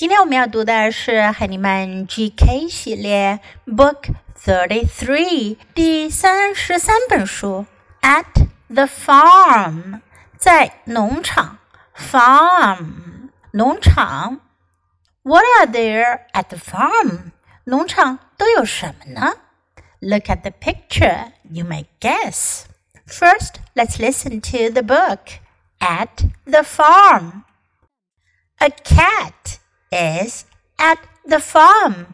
今天我们要读的是海尼曼 GK 系列 Book Thirty Three 第三十三本书 At the Farm 在农场 Farm 农场 What are there at the farm 农场都有什么呢？Look at the picture. You may guess. First, let's listen to the book. At the farm. A cat is at the farm.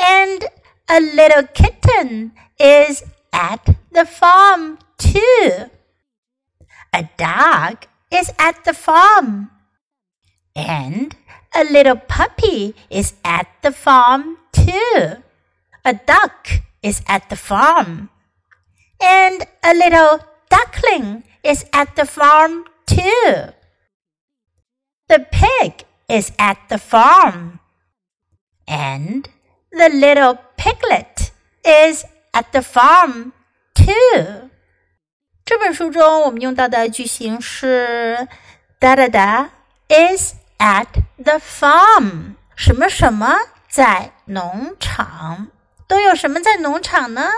And a little kitten is at the farm too. A dog is at the farm. And a little puppy is at the farm too. A duck is at the farm. And a little duckling is at the farm too. The pig is at the farm. And the little piglet is at the farm too. 这本书中我们用到的句型是哒哒哒 is at the farm，什么什么在农场，都有什么在农场呢？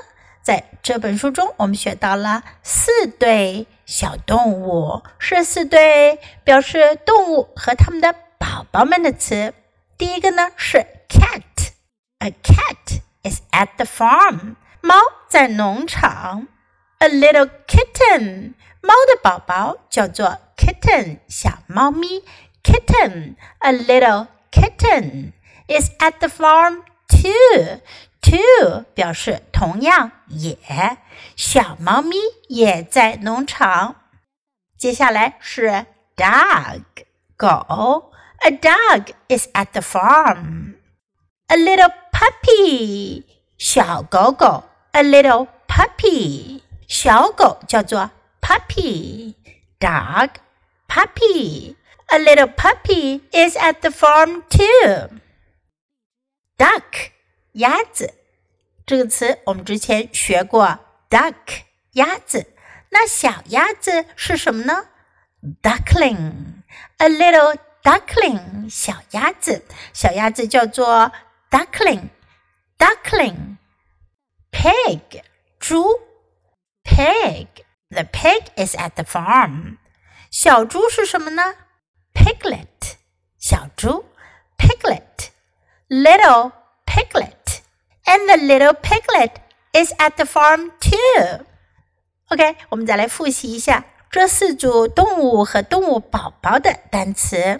在这本书中，我们学到了四对小动物，是四对表示动物和它们的 宝宝们的词。第一个呢是 cat，a cat is at the farm，猫在农场。A little kitten，猫的宝宝叫做 kitten，小猫咪。kitten, a little kitten, is at the farm too. Too 表示同样也，小猫咪也在农场。接下来是 dog 狗 ，A dog is at the farm. A little puppy 小狗狗，A little puppy 小狗叫做 puppy dog puppy a little puppy is at the farm too. Duck 鸭子这个词我们之前学过，duck 鸭子。那小鸭子是什么呢？Duckling，a little duckling 小鸭子，小鸭子叫做 duckling，duckling。Pig 猪，pig，the pig is at the farm。小猪是什么呢？piglet 小猪 piglet little piglet and the little piglet is at the farm too. OK，我们再来复习一下这四组动物和动物宝宝的单词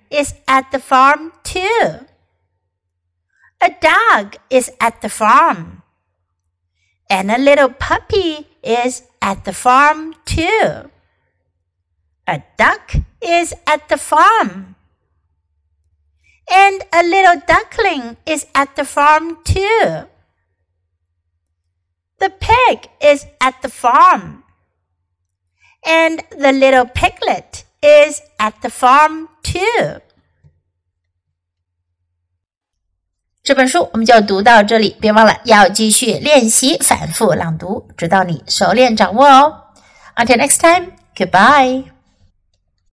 is at the farm too. A dog is at the farm. And a little puppy is at the farm too. A duck is at the farm. And a little duckling is at the farm too. The pig is at the farm. And the little piglet is at the farm too. 这本书我们就读到这里，别忘了要继续练习反复朗读，直到你熟练掌握哦。Until next time, goodbye.